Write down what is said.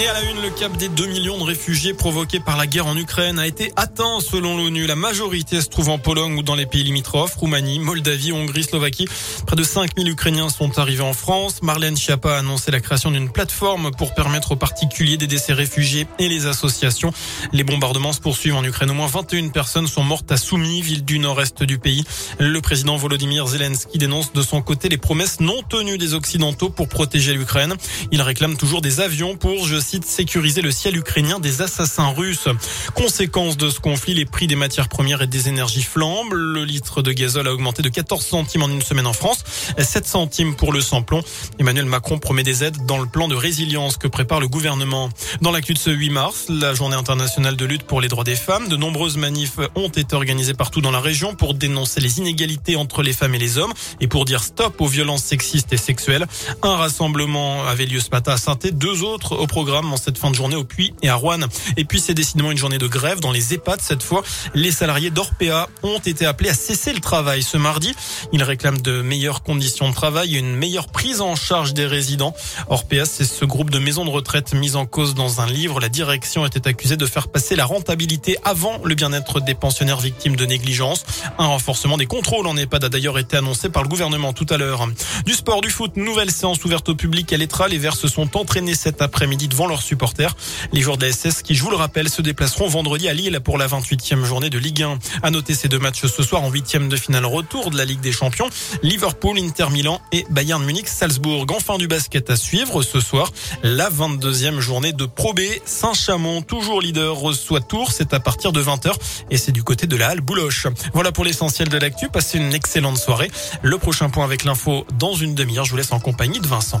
Et à la une, le cap des 2 millions de réfugiés provoqués par la guerre en Ukraine a été atteint selon l'ONU. La majorité se trouve en Pologne ou dans les pays limitrophes, Roumanie, Moldavie, Hongrie, Slovaquie. Près de 5000 Ukrainiens sont arrivés en France. Marlène Schiappa a annoncé la création d'une plateforme pour permettre aux particuliers d'aider ces réfugiés et les associations. Les bombardements se poursuivent en Ukraine. Au moins 21 personnes sont mortes à Soumy, ville du nord-est du pays. Le président Volodymyr Zelensky dénonce de son côté les promesses non tenues des Occidentaux pour protéger l'Ukraine. Il réclame toujours des avions pour, je de sécuriser le ciel ukrainien des assassins russes. Conséquence de ce conflit, les prix des matières premières et des énergies flambent. Le litre de gazole a augmenté de 14 centimes en une semaine en France, 7 centimes pour le samplon. Emmanuel Macron promet des aides dans le plan de résilience que prépare le gouvernement. Dans l'actu de ce 8 mars, la journée internationale de lutte pour les droits des femmes, de nombreuses manifs ont été organisées partout dans la région pour dénoncer les inégalités entre les femmes et les hommes et pour dire stop aux violences sexistes et sexuelles. Un rassemblement avait lieu ce matin à saint deux autres au programme en cette fin de journée au Puy et à Rouen. Et puis c'est décidément une journée de grève dans les EHPAD cette fois. Les salariés d'Orpea ont été appelés à cesser le travail ce mardi. Ils réclament de meilleures conditions de travail et une meilleure prise en charge des résidents. Orpea, c'est ce groupe de maisons de retraite mis en cause dans un livre. La direction était accusée de faire passer la rentabilité avant le bien-être des pensionnaires victimes de négligence. Un renforcement des contrôles en EHPAD a d'ailleurs été annoncé par le gouvernement tout à l'heure. Du sport, du foot, nouvelle séance ouverte au public à l'Etra. Les Verts se sont entraînés cet après-midi devant leurs supporters. Les joueurs de la SS, qui, je vous le rappelle, se déplaceront vendredi à Lille pour la 28e journée de Ligue 1. À noter ces deux matchs ce soir en huitième de finale retour de la Ligue des Champions. Liverpool, Inter Milan et Bayern Munich, Salzbourg. Enfin du basket à suivre ce soir. La 22e journée de Pro B. Saint-Chamond, toujours leader, reçoit Tours. C'est à partir de 20h et c'est du côté de la Halle Bouloche. Voilà pour l'essentiel de l'actu. Passez une excellente soirée. Le prochain point avec l'info dans une demi-heure. Je vous laisse en compagnie de Vincent.